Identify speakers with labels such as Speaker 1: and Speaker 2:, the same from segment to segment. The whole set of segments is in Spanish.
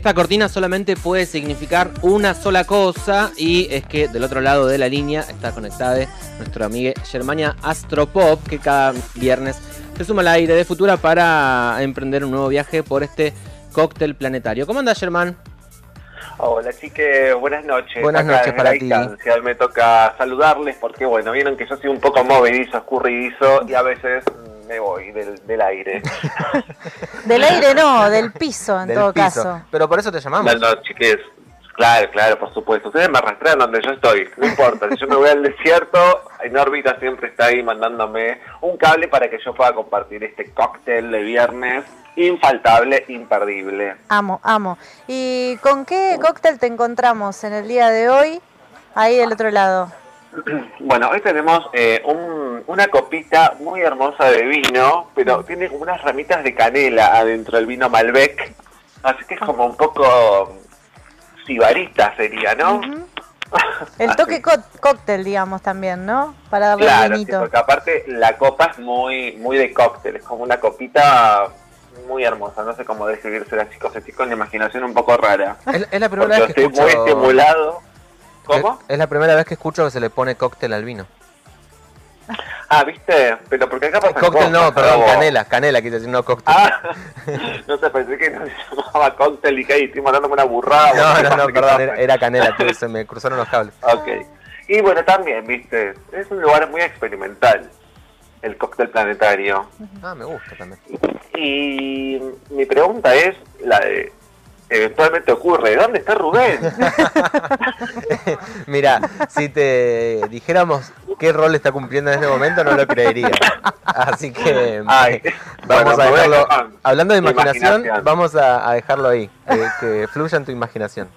Speaker 1: Esta cortina solamente puede significar una sola cosa y es que del otro lado de la línea está conectada nuestra amiga Germania Astropop que cada viernes se suma al aire de Futura para emprender un nuevo viaje por este cóctel planetario. ¿Cómo anda Germán?
Speaker 2: Hola chiques, buenas noches.
Speaker 1: Buenas noches para ti.
Speaker 2: Me toca saludarles porque bueno, vieron que yo soy un poco movedizo, escurridizo y a veces me voy del, aire.
Speaker 3: del aire no, del piso en todo caso.
Speaker 1: Pero por eso te llamamos.
Speaker 2: No, no, chiques, Claro, claro, por supuesto. Ustedes me arrastran donde yo estoy, no importa. Si yo me voy al desierto, en órbita siempre está ahí mandándome un cable para que yo pueda compartir este cóctel de viernes infaltable, imperdible.
Speaker 3: Amo, amo. ¿Y con qué cóctel te encontramos en el día de hoy, ahí del otro lado?
Speaker 2: Bueno, hoy tenemos eh, una copita muy hermosa de vino, pero tiene como unas ramitas de canela adentro del vino Malbec. Así que es como un poco sibarita sería, ¿no?
Speaker 3: El toque cóctel, digamos, también, ¿no?
Speaker 2: Para darle claro, sí, porque aparte la copa es muy muy de cóctel, es como una copita muy hermosa, no sé cómo describirse chicos, estoy con la imaginación un poco rara.
Speaker 1: Es, la primera vez que
Speaker 2: estoy muy estimulado. ¿Cómo?
Speaker 1: es la primera vez que escucho que se le pone cóctel al vino.
Speaker 2: Ah, ¿viste? Pero porque acá pasa
Speaker 1: Cóctel no, perdón, canela, canela quise decir, no cóctel.
Speaker 2: Ah, no sé, pensé que no se llamaba cóctel y que ahí estoy mandándome una burrada.
Speaker 1: No, no, no, perdón, era, canela, se me cruzaron los cables.
Speaker 2: Ok. Y bueno, también, ¿viste? Es un lugar muy experimental, el cóctel planetario.
Speaker 1: Ah, me gusta también.
Speaker 2: Y mi pregunta es la de eventualmente ocurre. ¿Dónde está Rubén?
Speaker 1: Mira, si te dijéramos qué rol está cumpliendo en este momento, no lo creería. Así que vamos a dejarlo. hablando de imaginación, vamos a, dejarlo ahí, que fluya en tu imaginación.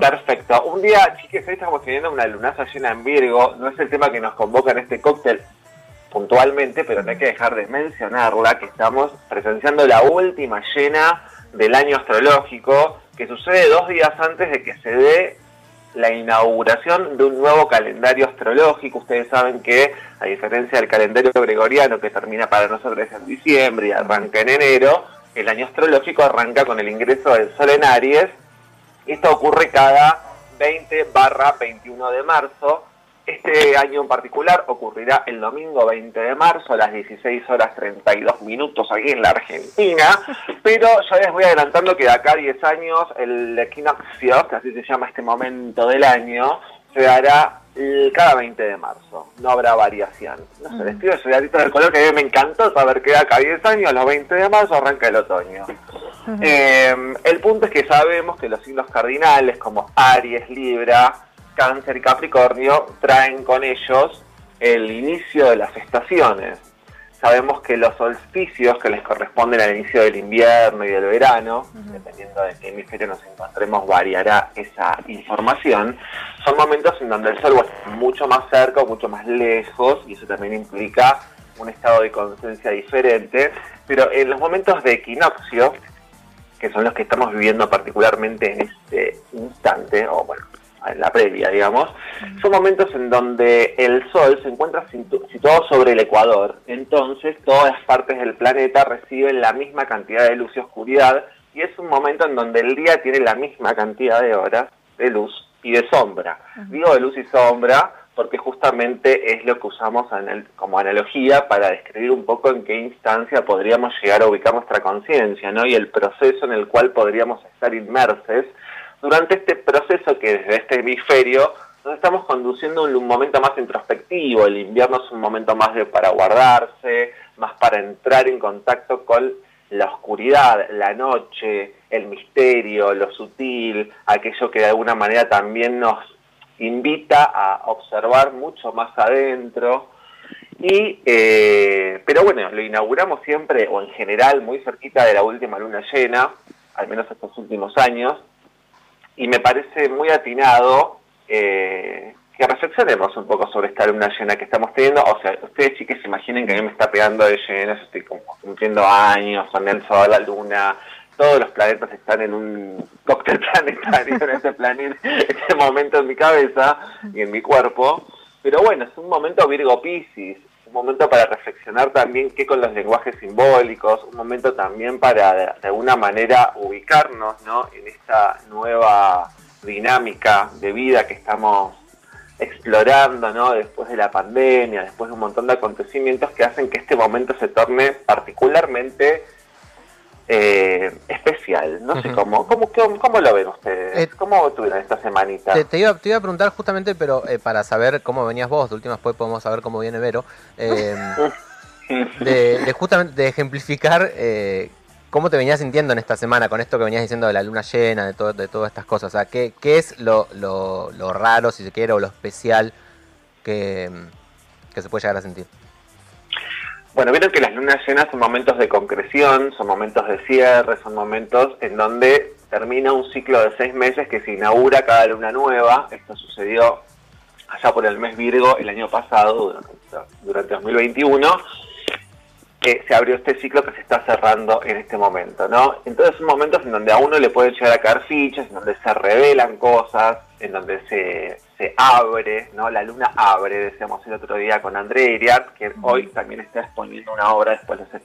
Speaker 2: Perfecto. Un día, chiques, hoy estamos teniendo una lunaza llena en Virgo. No es el tema que nos convoca en este cóctel puntualmente, pero no hay que dejar de mencionarla, que estamos presenciando la última llena del año astrológico, que sucede dos días antes de que se dé la inauguración de un nuevo calendario astrológico. Ustedes saben que, a diferencia del calendario gregoriano que termina para nosotros en diciembre y arranca en enero, el año astrológico arranca con el ingreso del Sol en Aries. Esto ocurre cada 20 barra 21 de marzo este año en particular ocurrirá el domingo 20 de marzo a las 16 horas 32 minutos aquí en la Argentina, pero ya les voy adelantando que de acá a 10 años el equinoccio, que así se llama este momento del año, se dará cada 20 de marzo, no habrá variación. No sé, les pido datito del color que a mí me encantó saber que de acá a 10 años, a los 20 de marzo arranca el otoño. Eh, el punto es que sabemos que los signos cardinales como Aries, Libra, Cáncer y Capricornio traen con ellos el inicio de las estaciones. Sabemos que los solsticios que les corresponden al inicio del invierno y del verano, dependiendo de qué hemisferio nos encontremos, variará esa información. Son momentos en donde el Sol está mucho más cerca o mucho más lejos, y eso también implica un estado de conciencia diferente. Pero en los momentos de equinoccio, que son los que estamos viviendo particularmente en este instante, o bueno, en la previa, digamos, son momentos en donde el Sol se encuentra situado sobre el Ecuador. Entonces, todas las partes del planeta reciben la misma cantidad de luz y oscuridad, y es un momento en donde el día tiene la misma cantidad de horas de luz y de sombra. Digo de luz y sombra porque justamente es lo que usamos como analogía para describir un poco en qué instancia podríamos llegar a ubicar nuestra conciencia, ¿no? Y el proceso en el cual podríamos estar inmersos durante este proceso que desde este hemisferio nos estamos conduciendo a un momento más introspectivo, el invierno es un momento más de para guardarse, más para entrar en contacto con la oscuridad, la noche, el misterio, lo sutil, aquello que de alguna manera también nos invita a observar mucho más adentro. Y, eh, pero bueno, lo inauguramos siempre, o en general, muy cerquita de la última luna llena, al menos estos últimos años, y me parece muy atinado eh, que reflexionemos un poco sobre esta luna llena que estamos teniendo. O sea, ustedes chicos se imaginen que a mí me está pegando de llena, yo estoy cumpliendo años con el sol, la luna, todos los planetas están en un cóctel planetario en este planeta, este momento en mi cabeza y en mi cuerpo. Pero bueno, es un momento Virgo Piscis, un momento para reflexionar también qué con los lenguajes simbólicos, un momento también para de alguna manera ubicar ubicarnos ¿no? en esta nueva dinámica de vida que estamos explorando ¿no? después de la pandemia, después de un montón de acontecimientos que hacen que este momento se torne particularmente eh, especial. No sé cómo, cómo, cómo, lo ven ustedes. Eh, ¿Cómo tuvieron esta semanita?
Speaker 1: Te, iba, te, iba, a preguntar justamente, pero eh, para saber cómo venías vos, de última después podemos saber cómo viene Vero, de, justamente de ejemplificar ¿Cómo te venías sintiendo en esta semana con esto que venías diciendo de la luna llena, de, todo, de todas estas cosas? O sea, ¿qué, qué es lo, lo, lo, raro, si se quiere, o lo especial que, que se puede llegar a sentir?
Speaker 2: Bueno, vieron que las lunas llenas son momentos de concreción, son momentos de cierre, son momentos en donde termina un ciclo de seis meses que se inaugura cada luna nueva. Esto sucedió allá por el mes Virgo el año pasado, durante, durante 2021 que se abrió este ciclo que se está cerrando en este momento, ¿no? Entonces son momentos en donde a uno le pueden llegar a caer fichas, en donde se revelan cosas, en donde se, se abre, ¿no? La luna abre, decíamos el otro día con André Iriart, que hoy también está exponiendo una obra, después les,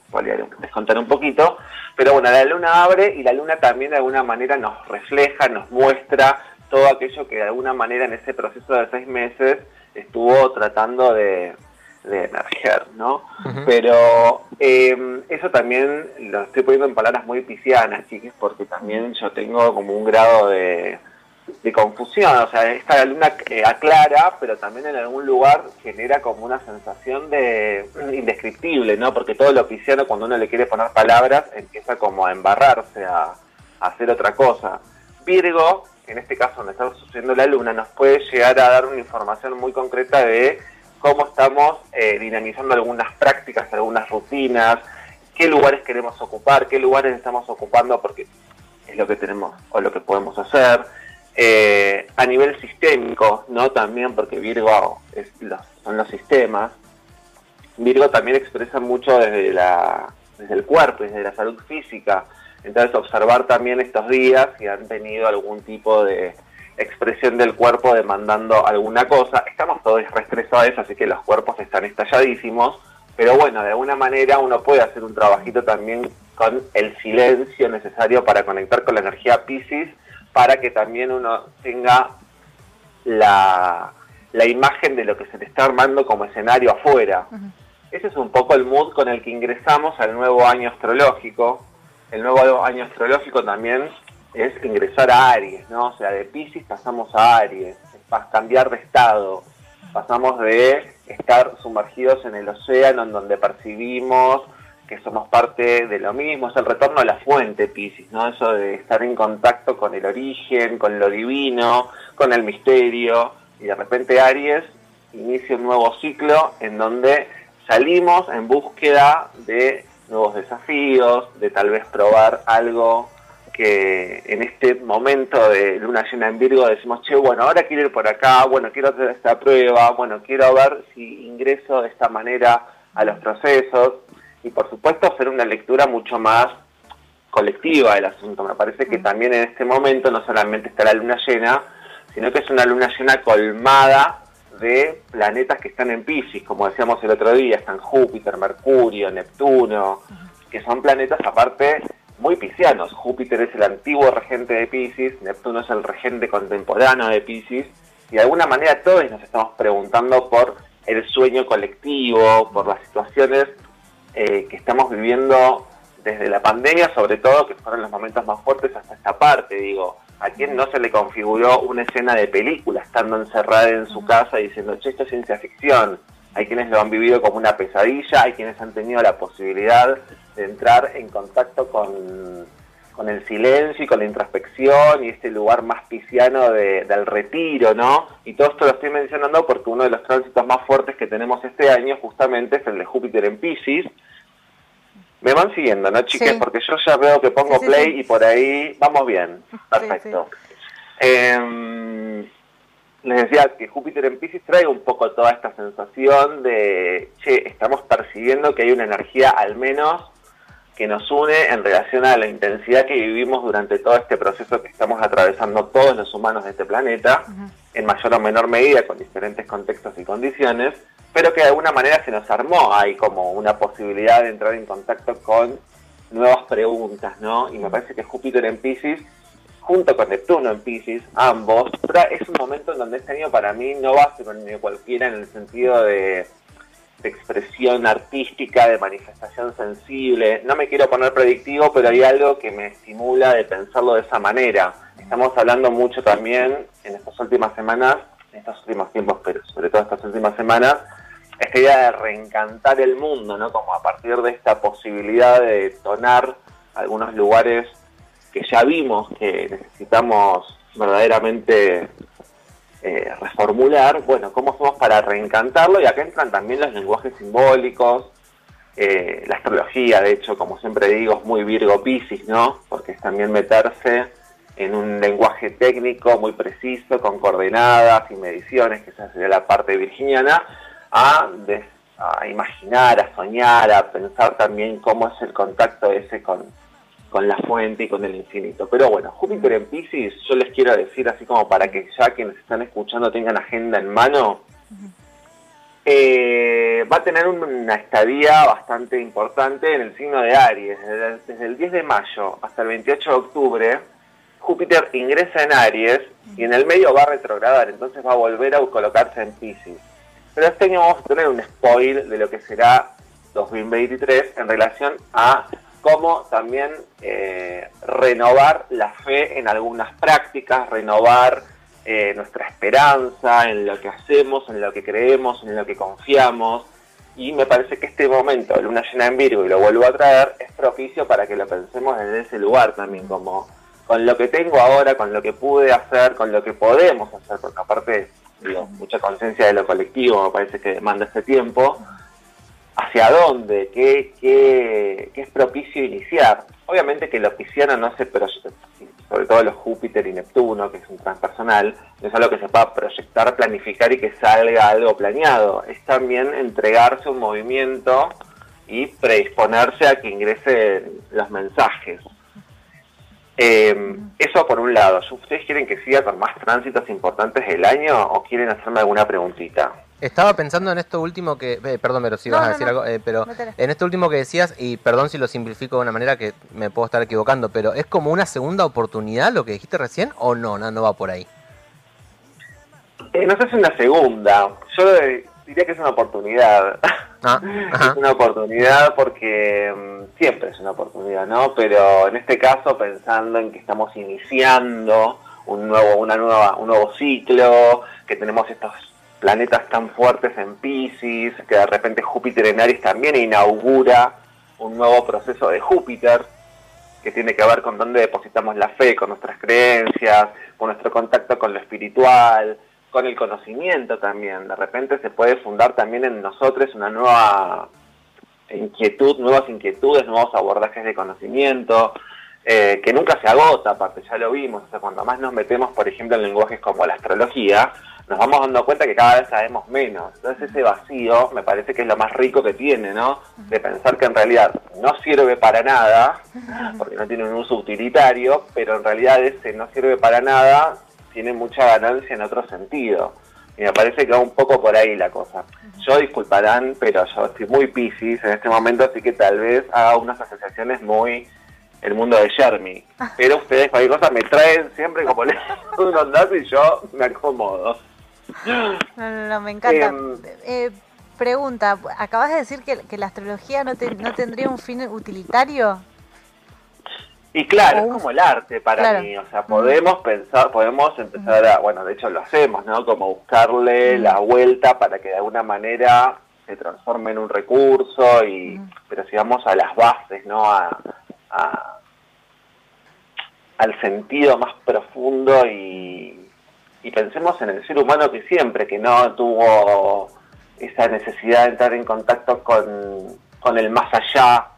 Speaker 2: les contaré un poquito, pero bueno, la luna abre y la luna también de alguna manera nos refleja, nos muestra todo aquello que de alguna manera en ese proceso de seis meses estuvo tratando de, de emerger, ¿no? Pero em, eso también lo estoy poniendo en palabras muy piscianas, chiques, porque también yo tengo como un grado de, confusión, o sea, esta luna aclara, pero también en algún lugar genera como una sensación de indescriptible, ¿no? Porque todo lo pisciano, cuando uno le quiere poner palabras, empieza como a embarrarse, a, a hacer otra cosa. Virgo, en este caso donde está sucediendo la luna, nos puede llegar a dar una información muy concreta de cómo estamos eh, dinamizando algunas prácticas, algunas rutinas, qué lugares queremos ocupar, qué lugares estamos ocupando porque es lo que tenemos o lo que podemos hacer. Eh, a nivel sistémico, ¿no? También porque Virgo son los sistemas. Virgo también expresa mucho desde el cuerpo, desde la salud física. Entonces observar también estos días si han tenido algún tipo de expresión del cuerpo demandando alguna cosa. Estamos todos reestresados, así que los cuerpos están estalladísimos, pero bueno, de alguna manera uno puede hacer un trabajito también con el silencio necesario para conectar con la energía Pisces, para que también uno tenga la, la imagen de lo que se le está armando como escenario afuera. Ese es un poco el mood con el que ingresamos al nuevo año astrológico. El nuevo año astrológico también es ingresar a Aries, ¿no? O sea, de Pisces pasamos a Aries, es cambiar de estado, pasamos de estar sumergidos en el océano en donde percibimos que somos parte de lo mismo, es el retorno a la fuente Pisces, ¿no? Eso de estar en contacto con el origen, con lo divino, con el misterio, y de repente Aries inicia un nuevo ciclo en donde salimos en búsqueda de nuevos desafíos, de tal vez probar algo que en este momento de luna llena en Virgo decimos, che, bueno, ahora quiero ir por acá, bueno, quiero hacer esta prueba, bueno, quiero ver si ingreso de esta manera a los procesos y por supuesto hacer una lectura mucho más colectiva del asunto. Me parece que también en este momento no solamente está la luna llena, sino que es una luna llena colmada de planetas que están en Pisces, como decíamos el otro día, están Júpiter, Mercurio, Neptuno, que son planetas aparte muy piscianos. Júpiter es el antiguo regente de Pisces, Neptuno es el regente contemporáneo de Pisces, y de alguna manera todos nos estamos preguntando por el sueño colectivo, por las situaciones eh, que estamos viviendo desde la pandemia, sobre todo, que fueron los momentos más fuertes hasta esta parte, digo, a quien no se le configuró una escena de película estando encerrada en su casa diciendo, che, esto es ciencia ficción. Hay quienes lo han vivido como una pesadilla, hay quienes han tenido la posibilidad de entrar en contacto con, el silencio y con la introspección y este lugar más pisciano del retiro, ¿no? Y todo esto lo estoy mencionando porque uno de los tránsitos más fuertes que tenemos este año justamente es el de Júpiter en Pisces. Me van siguiendo, ¿no, chiques? Porque yo ya veo que pongo play y por ahí vamos bien. Perfecto. Em, les decía que Júpiter en Pisces trae un poco toda esta sensación de, che, estamos percibiendo que hay una energía al menos que nos une en relación a la intensidad que vivimos durante todo este proceso que estamos atravesando todos los humanos de este planeta, en mayor o menor medida, con diferentes contextos y condiciones, pero que de alguna manera se nos armó, hay como una posibilidad de entrar en contacto con nuevas preguntas, ¿no? Y me parece que Júpiter en Pisces, junto con Neptuno en Pisces, ambos, es un momento en donde este año para mí no va a ser un año cualquiera en el sentido de expresión artística, de manifestación sensible. No me quiero poner predictivo, pero hay algo que me estimula de pensarlo de esa manera. Estamos hablando mucho también en estas últimas semanas, en estos últimos tiempos, pero sobre todo estas últimas semanas, esta idea de reencantar el mundo, ¿no? Como a partir de esta posibilidad de detonar algunos lugares que ya vimos que necesitamos verdaderamente eh, reformular, bueno, cómo somos para reencantarlo y acá entran también los lenguajes simbólicos, eh, la astrología, de hecho, como siempre digo, es muy Virgo Piscis, ¿no? Porque es también meterse en un lenguaje técnico muy preciso, con coordenadas y mediciones, que esa sería la parte virginiana, a, imaginar, a soñar, a pensar también cómo es el contacto ese con, con la fuente y con el infinito. Pero bueno, Júpiter en Pisces, yo les quiero decir, así como para que ya quienes están escuchando tengan agenda en mano, eh, va a tener una estadía bastante importante en el signo de Aries. Desde, el 10 de mayo hasta el 28 de octubre, Júpiter ingresa en Aries y en el medio va a retrogradar, entonces va a volver a colocarse en Pisces. Pero este año vamos a tener un spoil de lo que será 2023 en relación a cómo también eh, renovar la fe en algunas prácticas, renovar eh, nuestra esperanza en lo que hacemos, en lo que creemos, en lo que confiamos. Y me parece que este momento, luna llena en Virgo, y lo vuelvo a traer, es propicio para que lo pensemos desde ese lugar también, como con lo que tengo ahora, con lo que pude hacer, con lo que podemos hacer, porque aparte digo, mucha conciencia de lo colectivo me parece que demanda este tiempo, hacia dónde, qué, qué, qué es propicio iniciar. Obviamente que lo pisciano no se proyecta, sobre todo los Júpiter y Neptuno, que es un transpersonal, no es algo que se pueda proyectar, planificar y que salga algo planeado. Es también entregarse un movimiento y predisponerse a que ingresen los mensajes. Eh, eso por un lado. ¿Ustedes quieren que siga con más tránsitos importantes del año o quieren hacerme alguna preguntita?
Speaker 1: Estaba pensando en esto último que, eh, perdón, pero si vas a decir algo, eh, pero en esto último que decías, y perdón si lo simplifico de una manera que me puedo estar equivocando, pero ¿es como una segunda oportunidad lo que dijiste recién o no? No, no va por ahí.
Speaker 2: Eh, no sé si es una segunda, yo diría que es una oportunidad. Ah, es una oportunidad porque mm, siempre es una oportunidad, ¿no? Pero en este caso pensando en que estamos iniciando un nuevo, una nueva, un nuevo ciclo, que tenemos estos planetas tan fuertes en Pisces, que de repente Júpiter en Aries también inaugura un nuevo proceso de Júpiter, que tiene que ver con dónde depositamos la fe, con nuestras creencias, con nuestro contacto con lo espiritual, con el conocimiento también. De repente se puede fundar también en nosotros una nueva inquietud, nuevas inquietudes, nuevos abordajes de conocimiento, eh, que nunca se agota, aparte ya lo vimos, o sea, cuando más nos metemos, por ejemplo, en lenguajes como la astrología, nos vamos dando cuenta que cada vez sabemos menos. Entonces ese vacío me parece que es lo más rico que tiene, ¿no? De pensar que en realidad no sirve para nada, porque no tiene un uso utilitario, pero en realidad ese no sirve para nada tiene mucha ganancia en otro sentido. Y me parece que va un poco por ahí la cosa. Yo disculparán, pero yo estoy muy piscis en este momento, así que tal vez haga unas asociaciones muy el mundo de Jeremy. Pero ustedes cualquier cosa me traen siempre como le un ondazo y yo me acomodo.
Speaker 3: No, no, no me encanta. Em, eh, pregunta, acabas de decir que, que la astrología no, no tendría un fin utilitario.
Speaker 2: Y claro, es como el arte para mí, o sea, podemos pensar, podemos empezar a, bueno, de hecho lo hacemos, ¿no? Como buscarle la vuelta para que de alguna manera se transforme en un recurso, y pero si vamos a las bases, ¿no? A, al sentido más profundo y, y pensemos en el ser humano que siempre, que no tuvo esa necesidad de entrar en contacto con, con el más allá,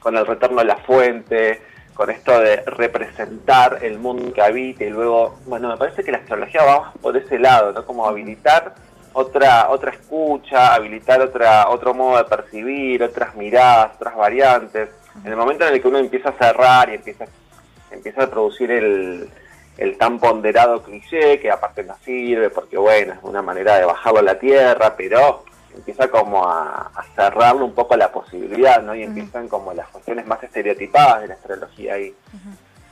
Speaker 2: con el retorno a la fuente, con esto de representar el mundo que habita y luego, bueno, me parece que la astrología va por ese lado, ¿no? Como habilitar otra otra escucha, habilitar otra otro modo de percibir, otras miradas, otras variantes. En el momento en el que uno empieza a cerrar y empieza, empieza a producir el, el tan ponderado cliché, que aparte no sirve porque, bueno, es una manera de bajarlo a la tierra, pero empieza como a, cerrarle un poco la posibilidad, ¿no? Y empiezan como las cuestiones más estereotipadas de la astrología ahí.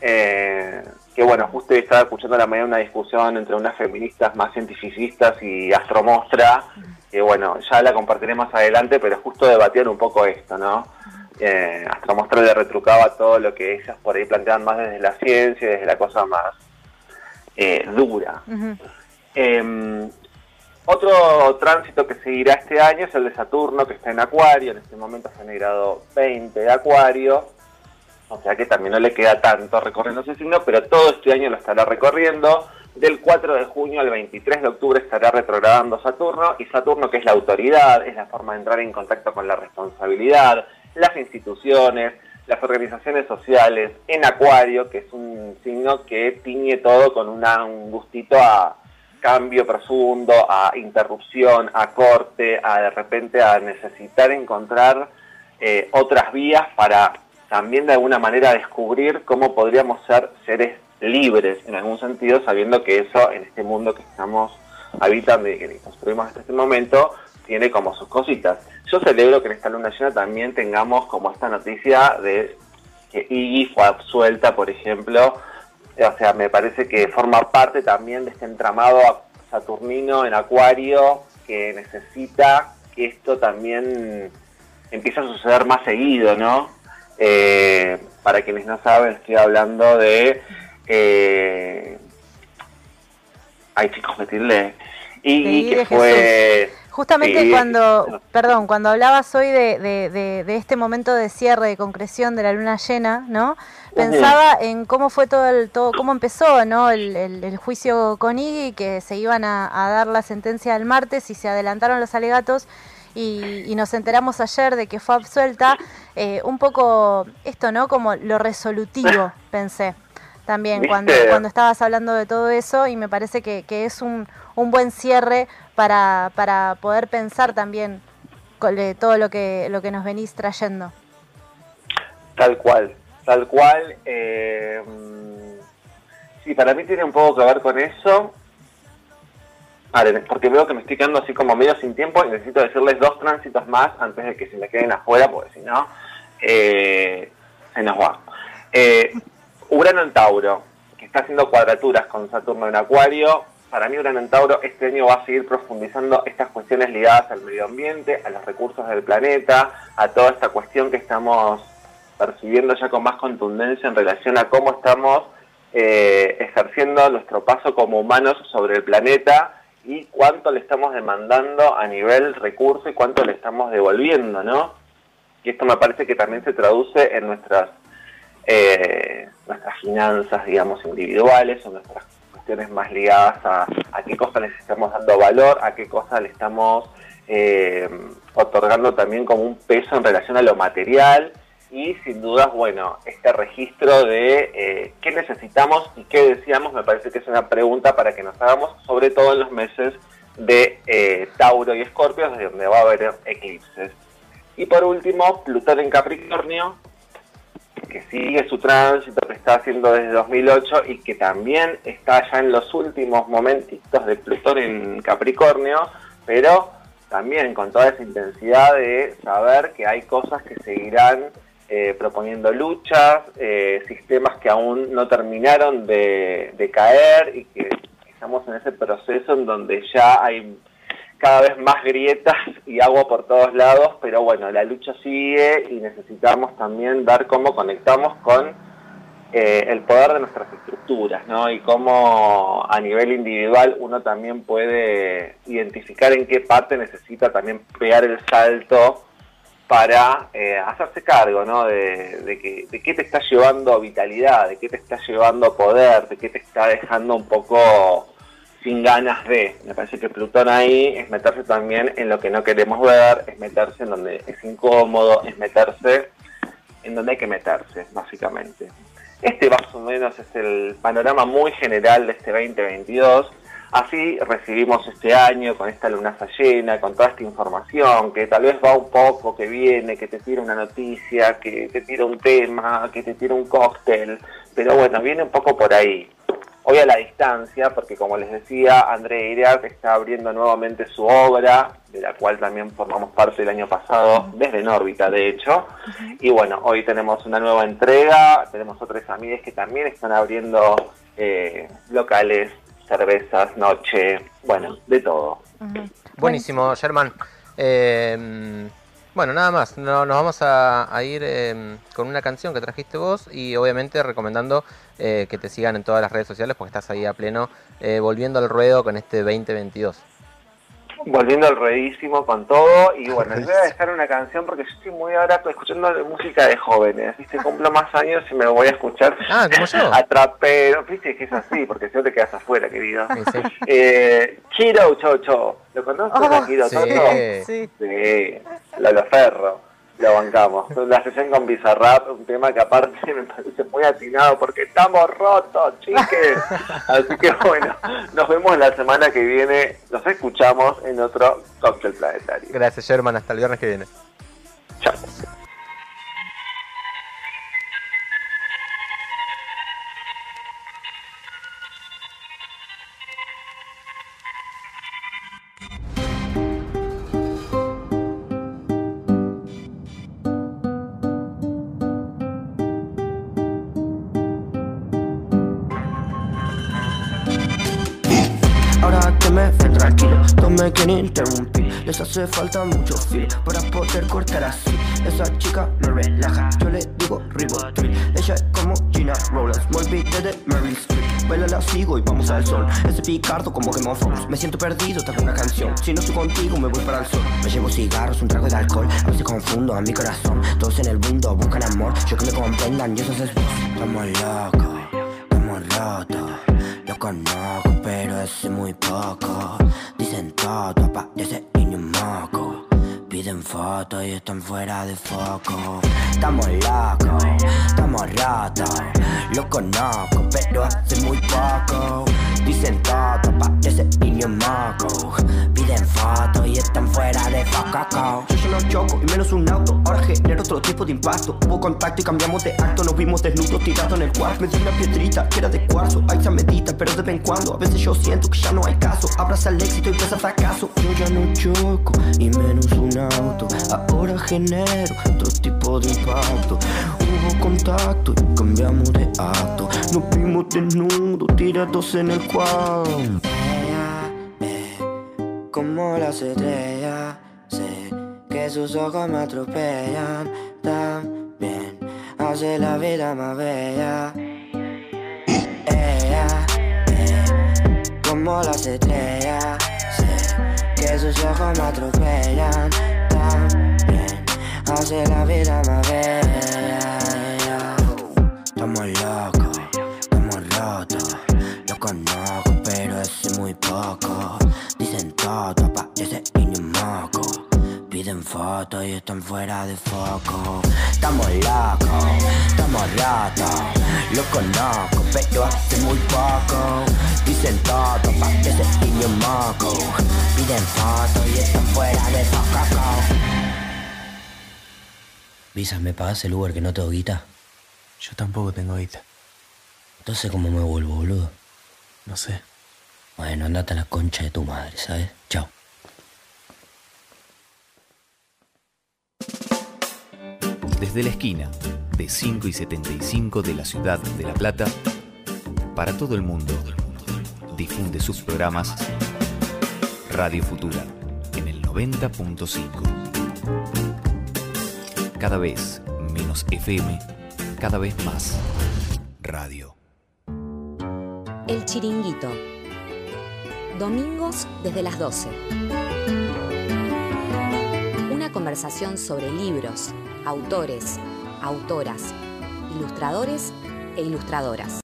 Speaker 2: Eh, que bueno, justo estaba escuchando la mañana una discusión entre unas feministas más cientificistas y Astromostra, que bueno, ya la compartiré más adelante, pero justo debatían un poco esto, ¿no? Eh, Astromostra le retrucaba todo lo que ellas por ahí planteaban más desde la ciencia, desde la cosa más eh, dura. Otro tránsito que seguirá este año es el de Saturno, que está en Acuario, en este momento está en el grado 20 de Acuario, o sea que también no le queda tanto recorriendo ese signo, pero todo este año lo estará recorriendo. Del 4 de junio al 23 de octubre estará retrogradando Saturno, y Saturno que es la autoridad, es la forma de entrar en contacto con la responsabilidad, las instituciones, las organizaciones sociales, en Acuario, que es un signo que tiñe todo con un gustito a cambio profundo, a interrupción, a corte, a de repente a necesitar encontrar eh, otras vías para también de alguna manera descubrir cómo podríamos ser seres libres en algún sentido, sabiendo que eso en este mundo que estamos habitando y que construimos hasta este momento, tiene como sus cositas. Yo celebro que en esta luna llena también tengamos como esta noticia de que Iggy fue absuelta, por ejemplo. O sea, me parece que forma parte también de este entramado saturnino en Acuario que necesita que esto también empiece a suceder más seguido, ¿no? Eh, para quienes no saben, estoy hablando de... Eh, ay, chicos, metirle... Y que fue...
Speaker 3: Justamente cuando, perdón, cuando hablabas hoy de, de, este momento de cierre, de concreción de la luna llena, ¿no? Pensaba en cómo fue todo el, todo, cómo empezó, ¿no? El, juicio con Iggy, que se iban a, dar la sentencia el martes y se adelantaron los alegatos y, nos enteramos ayer de que fue absuelta, eh, un poco esto, ¿no? Como lo resolutivo, pensé también cuando, cuando estabas hablando de todo eso y me parece que, que es un, un, buen cierre para, para poder pensar también todo lo que, lo que nos venís trayendo.
Speaker 2: Tal cual, tal cual. Eh, sí, para mí tiene un poco que ver con eso porque veo que me estoy quedando así como medio sin tiempo y necesito decirles dos tránsitos más antes de que se me queden afuera, porque si no, eh, se nos va. Eh, Urano en Tauro, que está haciendo cuadraturas con Saturno en Acuario. Para mí Urano en Tauro este año va a seguir profundizando estas cuestiones ligadas al medio ambiente, a los recursos del planeta, a toda esta cuestión que estamos percibiendo ya con más contundencia en relación a cómo estamos eh, ejerciendo nuestro paso como humanos sobre el planeta y cuánto le estamos demandando a nivel recurso y cuánto le estamos devolviendo, ¿no? Y esto me parece que también se traduce en nuestras eh, nuestras finanzas, digamos, individuales o nuestras más ligadas a, a qué cosas les estamos dando valor, a qué cosas le estamos eh, otorgando también como un peso en relación a lo material y sin dudas, bueno, este registro de eh, qué necesitamos y qué deseamos me parece que es una pregunta para que nos hagamos, sobre todo en los meses de eh, Tauro y Escorpio, donde va a haber eclipses. Y por último, Plutón en Capricornio, que sigue su tránsito que está haciendo desde 2008 y que también está ya en los últimos momentitos de Plutón en Capricornio, pero también con toda esa intensidad de saber que hay cosas que seguirán eh, proponiendo luchas, eh, sistemas que aún no terminaron de, caer y que estamos en ese proceso en donde ya hay cada vez más grietas y agua por todos lados, pero bueno, la lucha sigue y necesitamos también ver cómo conectamos con eh, el poder de nuestras estructuras, ¿no? Y cómo a nivel individual uno también puede identificar en qué parte necesita también pegar el salto para eh, hacerse cargo ¿no? de, que, de qué te está llevando vitalidad, de qué te está llevando poder, de qué te está dejando un poco sin ganas de. Me parece que Plutón ahí es meterse también en lo que no queremos ver, es meterse en donde es incómodo, es meterse en donde hay que meterse, básicamente. Este más o menos es el panorama muy general de este 2022. Así recibimos este año con esta lunaza llena, con toda esta información, que tal vez va un poco, que viene, que te tira una noticia, que te tira un tema, que te tira un cóctel, pero bueno, viene un poco por ahí. Hoy a la distancia, porque como les decía, André Iriart está abriendo nuevamente su obra, de la cual también formamos parte el año pasado, desde Nórbita, de hecho. Y bueno, hoy tenemos una nueva entrega, tenemos otras amigas que también están abriendo eh, locales, cervezas, noche, bueno, de todo.
Speaker 1: Buenísimo, Germán. Eh, bueno, nada más, nos vamos a, ir em, con una canción que trajiste vos y obviamente recomendando eh, que te sigan en todas las redes sociales porque estás ahí a pleno eh, volviendo al ruedo con este 2022
Speaker 2: volviendo al ruedísimo con todo. Y bueno, les voy a dejar una canción porque yo estoy muy ahora escuchando música de jóvenes. ¿viste? Cumplo más años y me voy a escuchar
Speaker 1: ah, ¿como yo?
Speaker 2: Atrapero. Viste que es así, porque si no te quedas afuera, querido. Eh, Chiro Chocho. ¿Lo conoces? Oh, Chiro sí. Chocho? Sí. Sí. Lalo Ferro lo bancamos. La sesión con Bizarrap, un tema que aparte me parece muy atinado porque estamos rotos, chiques. Así que bueno, nos vemos la semana que viene. Nos escuchamos en otro Cocktail Planetario.
Speaker 1: Gracias, Sherman. Hasta el viernes que viene.
Speaker 2: Chao.
Speaker 4: Me quieren interrumpir Les hace falta mucho feel para poder cortar así. Esa chica me relaja, yo le digo ribotril Ella es como Gina Rollins, muy de Meryl Streep. Baila la sigo y vamos al sol. Ese picardo como Game of Thrones. Me siento perdido tras una canción. Si no estoy contigo me voy para el sol. Me llevo cigarros, un trago de alcohol. A veces confundo a mi corazón. Todos en el mundo buscan amor. Yo que me comprendan y eso es vos. Estamos locos, estamos rotos. Lo conozco pero es muy poco Dicen todo, ese niño moco Piden fotos y están fuera de foco. Estamos locos, estamos rotos Lo conozco, pero hace muy poco. Dicen todo, ese niño moco. Piden fotos y están fuera de foco. Yo no choco y menos un auto. Ahora genero otro tipo de impacto. Hubo contacto y cambiamos de acto. Nos vimos desnudos tirados en el cuarto. Me di una piedrita que era de cuarzo. Ahí se medita, pero de vez en cuando. A veces yo siento que ya no hay caso. Abraza el éxito y pesa fracaso. Yo ya no choco y menos un auto Ahora genero otro tipo de impacto. Hubo contacto y cambiamos de acto. Nos vimos desnudos tirados en el cuarto. Ella como las estrellas Sé que sus ojos me atropellan. También hace la vida más bella. Ella como las estrellas Sé que sus ojos me atropellan Hace la vida más bella. Estamos locos, estamos rotos. Lo conozco pero es muy poco y están fuera de foco Estamos locos, estamos rotos Lo conozco pero hace muy poco Dicen todo, ese niño moco Piden fotos y están fuera de foco Visa, ¿me pagas el Uber que no tengo guita?
Speaker 5: Yo tampoco tengo guita.
Speaker 4: Entonces, ¿cómo me vuelvo, boludo?
Speaker 5: No sé.
Speaker 4: Bueno, andate a la concha de tu madre, ¿sabes? Chao.
Speaker 6: Desde la esquina de 5 y 75 de la ciudad de La Plata, para todo el mundo, difunde sus programas Radio Futura en el 90.5. Cada vez menos FM, cada vez más radio.
Speaker 7: El Chiringuito. Domingos desde las 12. Una conversación sobre libros, autores, autoras, ilustradores e ilustradoras.